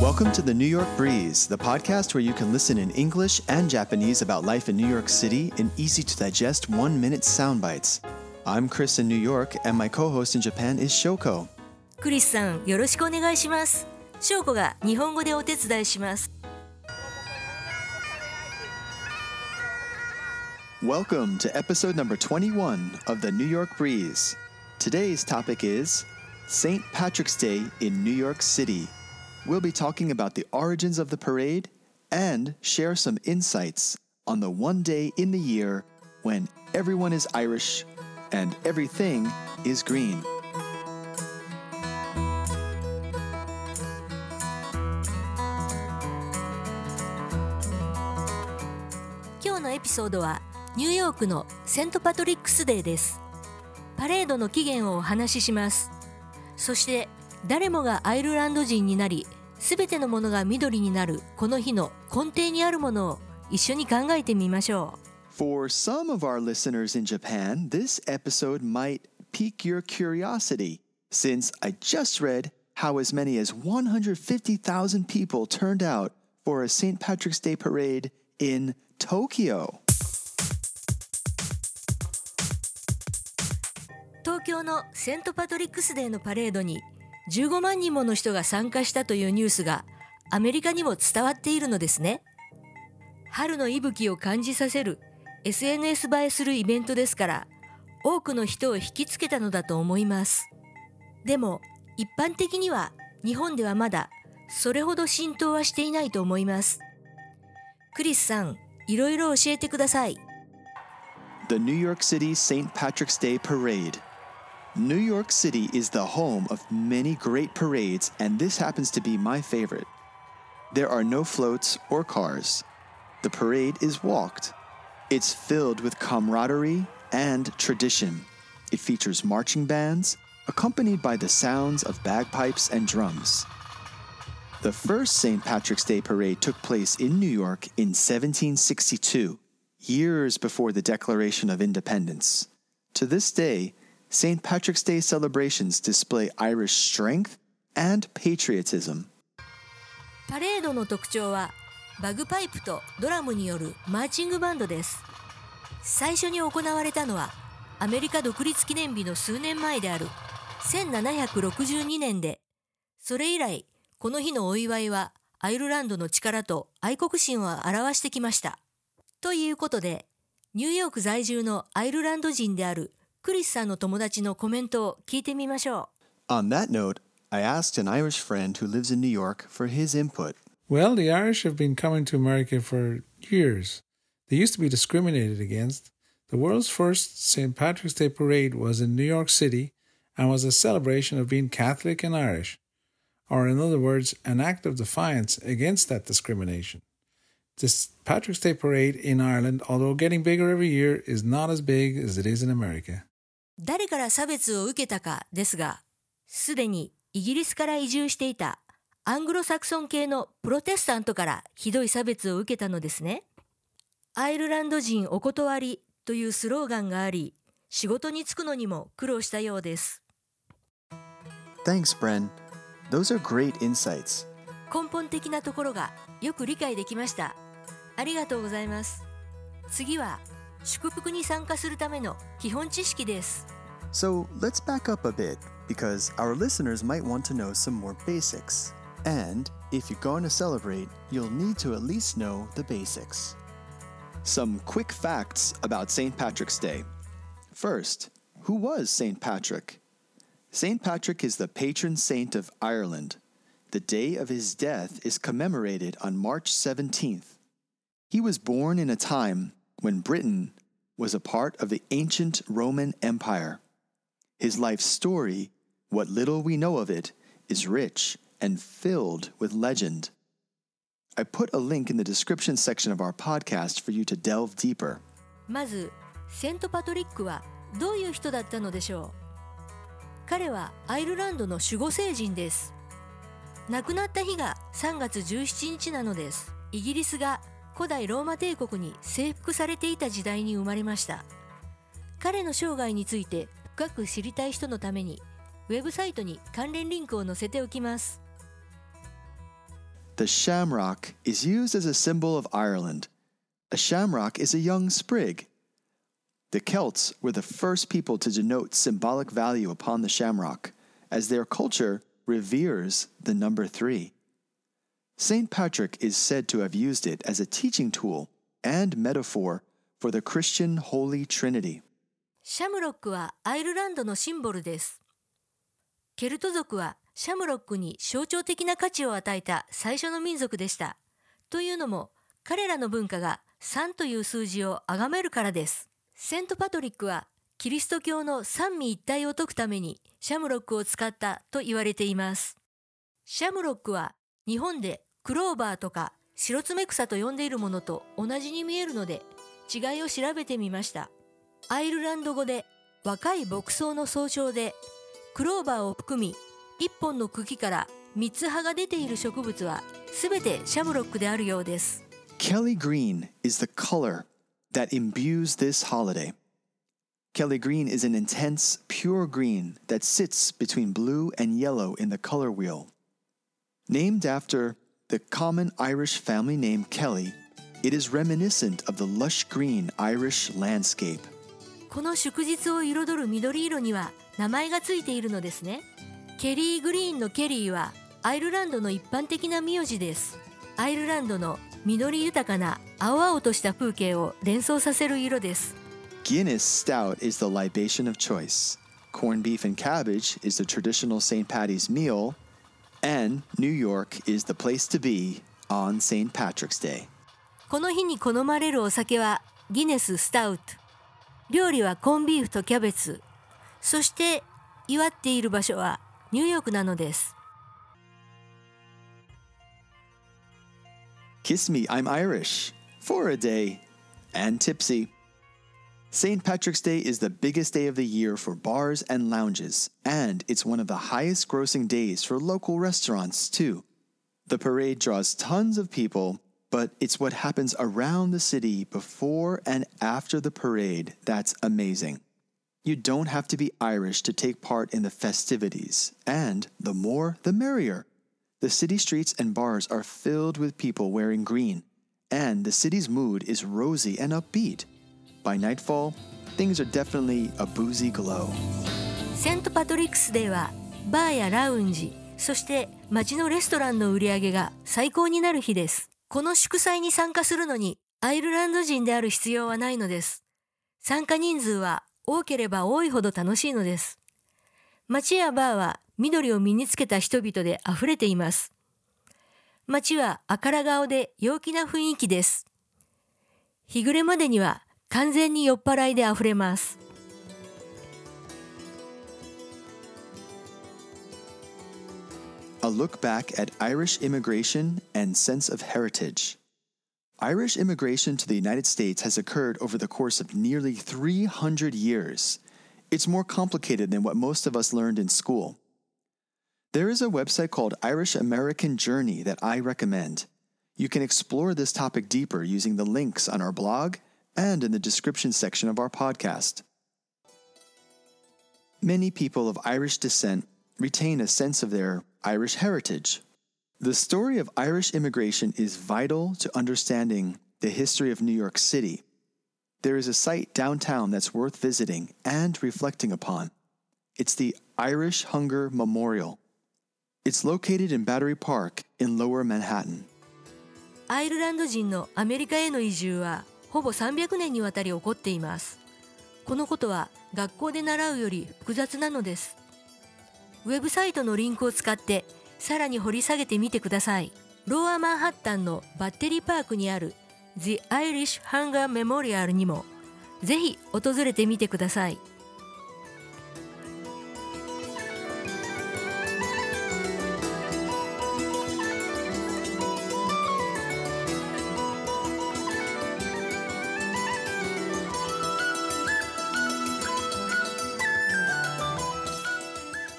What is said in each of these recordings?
Welcome to the New York Breeze, the podcast where you can listen in English and Japanese about life in New York City in easy to digest one minute sound bites. I'm Chris in New York, and my co host in Japan is Shoko. クリスさんよろしくお願いします翔子が日本語でお手伝いします Welcome to episode number 21 of the New York Breeze. Today's topic is St. Patrick's Day in New York City. We'll be talking about the origins of the parade and share some insights on the one day in the year when everyone is Irish and everything is green. 今日のエピソードはニューヨークのセントパトリックスデーですパレードの起源をお話ししますそして誰もがアイルランド人になり すべてのものが緑になるこの日の根底にあるものを一緒に考えてみましょう For some of our listeners in Japan, this episode might pique your curiosity, since I just read how as many as 150,000 people turned out for a St. Patrick's Day parade in Tokyo. 東京のセントパトリックスデーのパレードに15万人もの人が参加したというニュースがアメリカにも伝わっているのですね春の息吹を感じさせる SNS 映えするイベントですから多くの人を引きつけたのだと思いますでも一般的には日本ではまだそれほど浸透はしていないと思いますクリスさんいろいろ教えてください The New York City St. Patrick's Day Parade. New York City is the home of many great parades, and this happens to be my favorite. There are no floats or cars. The parade is walked. It's filled with camaraderie and tradition. It features marching bands, accompanied by the sounds of bagpipes and drums. The first St. Patrick's Day parade took place in New York in 1762, years before the Declaration of Independence. To this day, St. Patrick's Day celebrations display Irish strength and patriotism. パレードの特徴はバグパイプとドラムによるマーチングバンドです最初に行われたのはアメリカ独立記念日の数年前である1762年でそれ以来この日のお祝いはアイルランドの力と愛国心を表してきましたということでニューヨーク在住のアイルランド人であるクリスさんの友達のコメントを聞いてみましょう On that note, I asked an Irish friend who lives in New York for his input. Well, the Irish have been coming to America for years. They used to be discriminated against. The world's first St. Patrick's Day parade was in New York City and was a celebration of being Catholic and Irish, or in other words, an act of defiance against that discrimination. This Patrick's Day parade in Ireland, although getting bigger every year, is not as big as it is in America. 誰から差別を受けたかですが、すでにイギリスから移住していたアングロサクソン系のプロテスタントからひどい差別を受けたのですね。アイルランド人お断りというスローガンがあり、仕事に就くのにも苦労したようです。Thanks, Bren. Those are great insights. 根本的なところがよく理解できました。ありがとうございます。次は祝福に参加するための基本知識です。 So let's back up a bit because our listeners might want to know some more basics. And if you're going to celebrate, you'll need to at least know the basics. Some quick facts about St. Patrick's Day. First, who was St. Patrick? St. Patrick is the patron saint of Ireland. The day of his death is commemorated on March 17th. He was born in a time when Britain was a part of the ancient Roman Empire. His life story, what little we know of it, is rich and filled with legend. I put a link in the description section of our podcast for you to delve deeper. まずセントパトリックはどういう人だったのでしょう彼はアイルランドの守護聖人です亡くなった日が3月17日なのですイギリスが 古代ローマ帝国に征服されていた時代に生まれました彼の生涯について深く知りたい人のためにウェブサイトに関連リンクを載せておきます the shamrock is used as a symbol of Ireland. A shamrock is a young sprig. The Celts were the first people to denote symbolic value upon the shamrock, as their culture reveres the number three. St. Patrick is said to have used it as a teaching tool and metaphor for the Christian Holy Trinity. シャムロックはアイルランドのシンボルです。ケルト族はシャムロックに象徴的な価値を与えた最初の民族でした。というのも彼らの文化が3という数字を崇めるからです。セントパトリックはキリスト教の三位一体を説くためにシャムロックを使ったと言われています。シャムロックは日本でクローバーとか白爪草と呼んでいるものと同じに見えるので違いを調べてみました。アイルランド語で若い牧草の総称でクローバーを含み一本の茎から三つ葉が出ている植物はすべてシャムロックであるようです。Kelly green is the color that imbues this holiday. Kelly green is an intense, pure green that sits between blue and yellow in the color wheel. Named after the common Irish family name Kelly, it is reminiscent of the lush green Irish landscape. この祝日を彩る緑色には名前がついているのですね。ケリーグリーンのケリーはアイルランドの一般的な名字です。アイルランドの緑豊かな青々とした風景を連想させる色です。Guinness Stout is the libation of choice. Corned beef and cabbage is the traditional St. Patty's meal. And New York is the place to be on St. Patrick's Day. この日に好まれるお酒はギネススタウト。料理はコンビーフとキャベツ。そして祝っている場所はニューヨークなのです。Kiss me, I'm Irish. For a day. And tipsy. St. Patrick's Day is the biggest day of the year for bars and lounges, and it's one of the highest grossing days for local restaurants, too. The parade draws tons of people, but it's what happens around the city before and after the parade that's amazing. You don't have to be Irish to take part in the festivities, and the more, the merrier. The city streets and bars are filled with people wearing green, and the city's mood is rosy and upbeat. By nightfall, things are definitely a boozy glow. セントパトリックスデーはバーやラウンジ、そして街のレストランの売り上げが最高になる日です。この祝祭に参加するのにアイルランド人である必要はないのです。参加人数は多ければ多いほど楽しいのです。街やバーは緑を身につけた人々で溢れています。街はあから顔で陽気な雰囲気です。日暮れまでには 完全に酔っ払いで溢れます。 A look back at Irish immigration and sense of heritage. Irish immigration to the United States has occurred over the course of nearly 300 years. It's more complicated than what most of us learned in school. There is a website called Irish American Journey that I recommend. You can explore this topic deeper using the links on our blog and in the description section of our podcast. Many people of Irish descent retain a sense of their Irish heritage. The story of Irish immigration is vital to understanding the history of New York City. There is a site downtown that's worth visiting and reflecting upon. It's the Irish Hunger Memorial. It's located in Battery Park in Lower Manhattan. アイルランド人のアメリカへの移住は ほぼ300年にわたり起こっています。このことは学校で習うより複雑なのです。ウェブサイトのリンクを使ってさらに掘り下げてみてください。ローアマンハッタンのバッテリーパークにある The Irish Hunger Memorial にもぜひ訪れてみてください。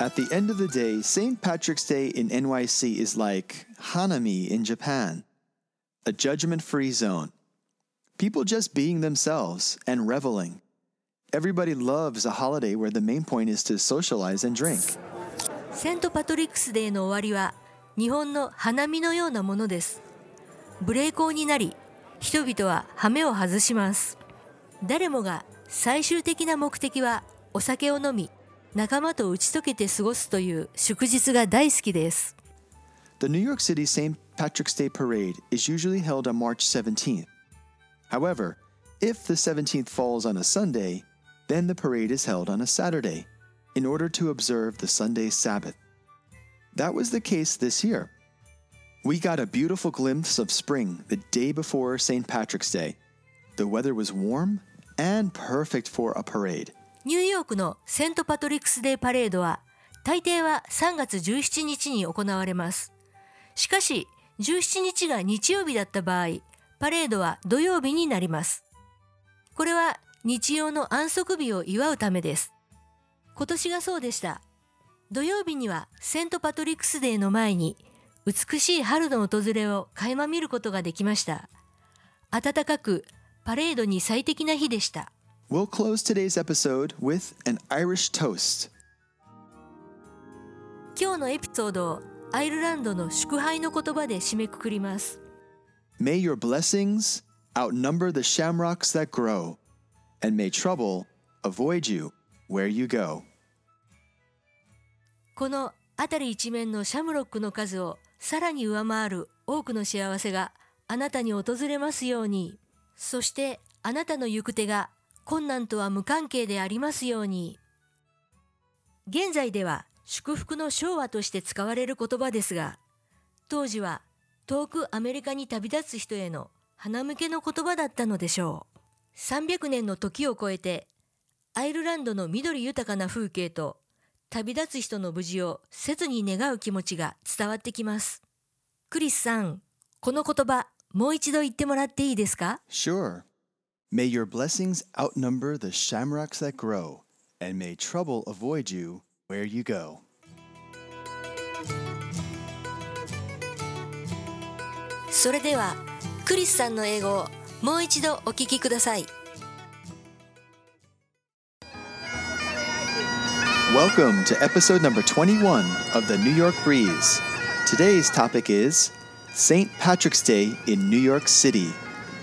At the end of the day, St. Patrick's Day in NYC is like Hanami in Japan, a judgment free zone. People just being themselves and reveling. Everybody loves a holiday where the main point is to socialize and drink. セントパトリックスデーの終わりは 日本の花見のようなものです無礼講になり人々は羽目を外します誰もが最終的な目的はお酒を飲み 仲間と打ち解けて過ごすという祝日が大好きです The New York City St. Patrick's Day Parade is usually held on March 17th. However, if the 17th falls on a Sunday, then the parade is held on a Saturday in order to observe the Sunday Sabbath. That was the case this year. We got a beautiful glimpse of spring the day before St. Patrick's Day. The weather was warm and perfect for a parade. ニューヨークのセントパトリックスデーパレードは大抵は3月17日に行われます。しかし17日が日曜日だった場合、パレードは土曜日になります。これは日曜の安息日を祝うためです。今年がそうでした。土曜日にはセントパトリックスデーの前に美しい春の訪れを垣間見ることができました。暖かくパレードに最適な日でした。We'll close today's episode with an Irish toast. 今日のエピソードをアイルランドの祝杯の言葉で締めくくります。May your blessings outnumber the shamrocks that grow, and may trouble avoid you where you go. この辺り一面のシャムロックの数をさらに上回る多くの幸せがあなたに訪れますように。そしてあなたの行く手が困難とは無関係でありますように。現在では祝福の昭和として使われる言葉ですが、当時は遠くアメリカに旅立つ人への鼻向けの言葉だったのでしょう。300年の時を超えてアイルランドの緑豊かな風景と旅立つ人の無事を切に願う気持ちが伝わってきます。クリスさん、この言葉もう一度言ってもらっていいですか？Sure. May your blessings outnumber the shamrocks that grow, and may trouble avoid you where you go. Welcome to episode number 21 of the New York Breeze. Today's topic is St. Patrick's Day in New York City.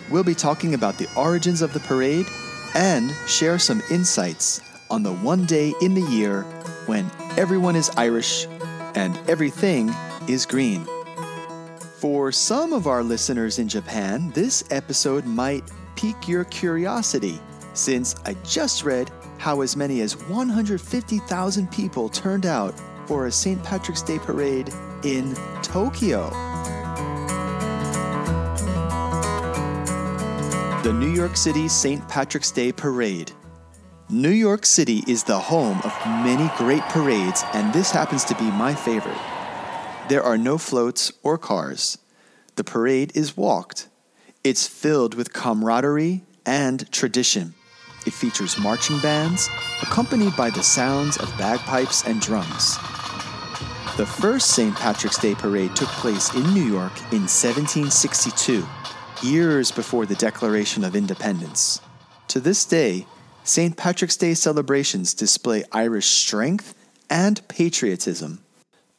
We'll be talking about the origins of the parade and share some insights on the one day in the year when everyone is Irish and everything is green. For some of our listeners in Japan, this episode might pique your curiosity since I just read how as many as 150,000 people turned out for a St. Patrick's Day parade in Tokyo. The New York City St. Patrick's Day Parade. New York City is the home of many great parades, and this happens to be my favorite. There are no floats or cars. The parade is walked. It's filled with camaraderie and tradition. It features marching bands, accompanied by the sounds of bagpipes and drums. The first St. Patrick's Day parade took place in New York in 1762, years before the Declaration of Independence. To this day, St. Patrick's Day celebrations display Irish strength and patriotism.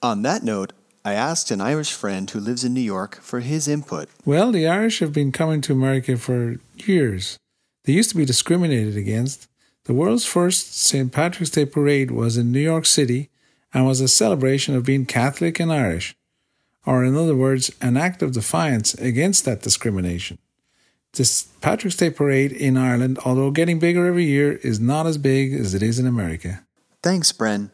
On that note, I asked an Irish friend who lives in New York for his input. Well, the Irish have been coming to America for years. They used to be discriminated against. The world's first St. Patrick's Day parade was in New York City and was a celebration of being Catholic and Irish, or in other words, an act of defiance against that discrimination. This Patrick's Day parade in Ireland, although getting bigger every year, is not as big as it is in America. Thanks, Bren.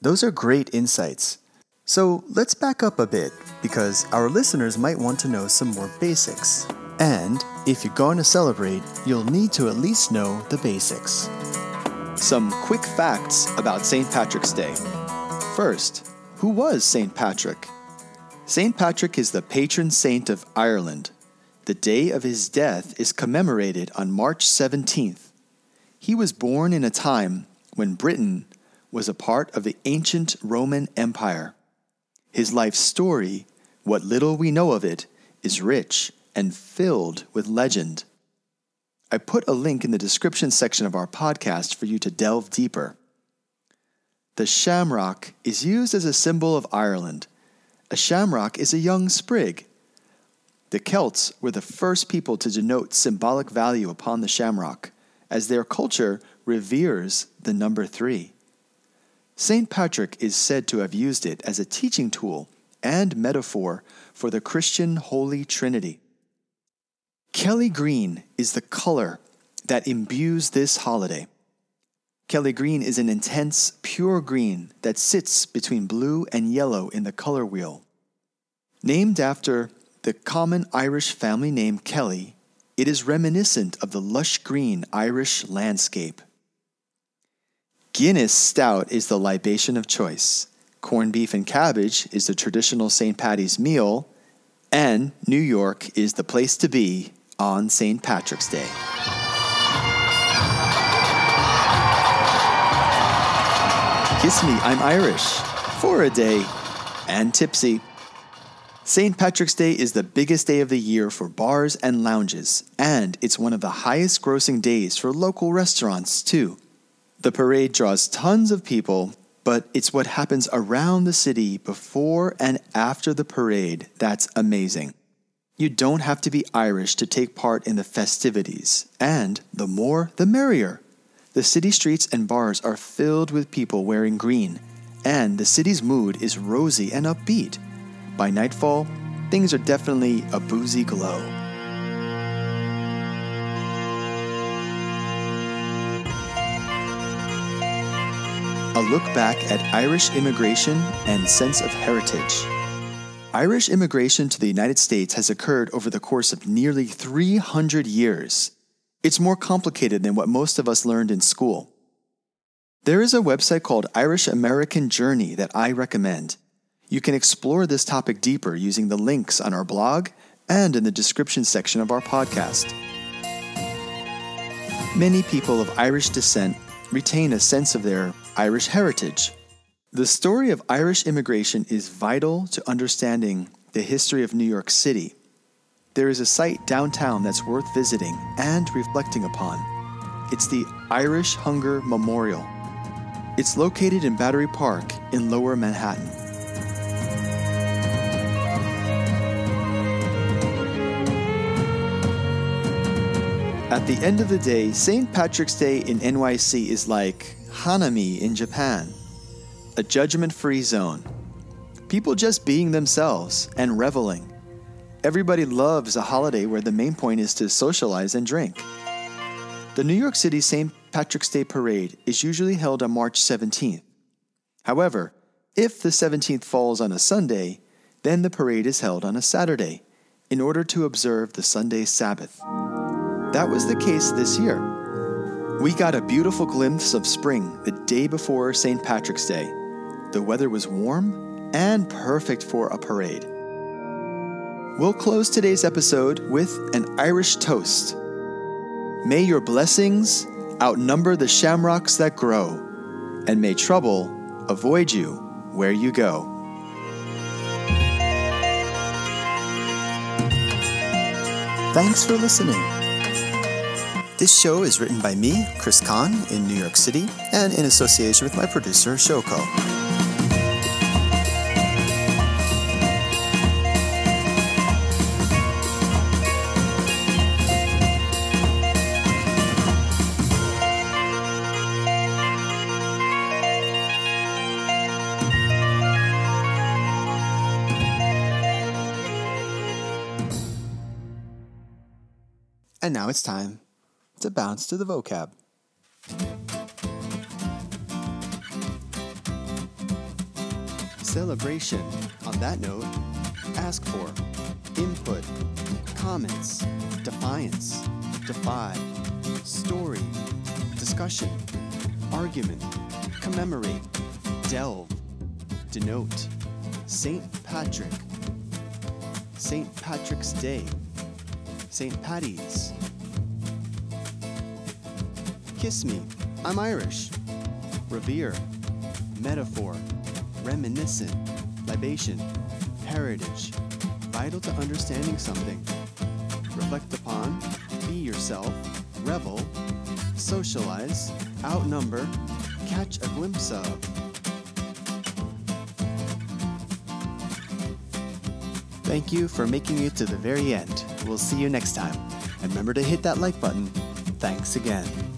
Those are great insights. So let's back up a bit because our listeners might want to know some more basics. And if you're going to celebrate, you'll need to at least know the basics. Some quick facts about St. Patrick's Day. First, who was St. Patrick? St. Patrick is the patron saint of Ireland. The day of his death is commemorated on March 17th. He was born in a time when Britain was a part of the ancient Roman Empire. His life story, what little we know of it, is rich and filled with legend. I put a link in the description section of our podcast for you to delve deeper. The shamrock is used as a symbol of Ireland, A shamrock is a young sprig. The Celts were the first people to denote symbolic value upon the shamrock, as their culture reveres the number three. St. Patrick is said to have used it as a teaching tool and metaphor for the Christian Holy Trinity. Kelly green is the color that imbues this holiday. Kelly green is an intense, pure green that sits between blue and yellow in the color wheel. Named after the common Irish family name Kelly, it is reminiscent of the lush green Irish landscape. Guinness Stout is the libation of choice. Corned beef and cabbage is the traditional St. Patty's meal, and New York is the place to be on St. Patrick's Day. Kiss Me, I'm Irish, for a day, and tipsy. St. Patrick's Day is the biggest day of the year for bars and lounges, and it's one of the highest grossing days for local restaurants, too. The parade draws tons of people, but it's what happens around the city before and after the parade that's amazing. You don't have to be Irish to take part in the festivities, and the more, the merrier. The city streets and bars are filled with people wearing green, and the city's mood is rosy and upbeat. By nightfall, things are definitely a boozy glow. A look back at Irish immigration and sense of heritage. Irish immigration to the United States has occurred over the course of nearly 300 years. It's more complicated than what most of us learned in school. There is a website called Irish American Journey that I recommend. You can explore this topic deeper using the links on our blog and in the description section of our podcast. Many people of Irish descent retain a sense of their Irish heritage. The story of Irish immigration is vital to understanding the history of New York City there is a site downtown that's worth visiting and reflecting upon. It's the Irish Hunger Memorial. It's located in Battery Park in Lower Manhattan. At the end of the day, St. Patrick's Day in NYC is like Hanami in Japan, a judgment free zone. People just being themselves and reveling. Everybody loves a holiday where the main point is to socialize and drink. The New York City St. Patrick's Day Parade is usually held on March 17th. However, if the 17th falls on a Sunday, then the parade is held on a Saturday in order to observe the Sunday Sabbath. That was the case this year. We got a beautiful glimpse of spring the day before St. Patrick's Day. The weather was warm and perfect for a parade. We'll close today's episode with an Irish toast. May your blessings outnumber the shamrocks that grow, and may trouble avoid you where you go. Thanks for listening. This show is written by me, Chris Kahn, in New York City, and in association with my producer, Shoko. And now it's time to bounce to the vocab. Celebration. On that note, ask for input, comments, defiance, defy, story, discussion, argument, commemorate, delve, denote, St. Patrick, St. Patrick's Day. St. Patty's. Kiss me, I'm Irish. Revere, metaphor, reminiscent, libation, heritage, vital to understanding something. Reflect upon, be yourself, revel, socialize, outnumber, catch a glimpse of. Thank you for making it to the very end. We'll see you next time. And remember to hit that like button. Thanks again.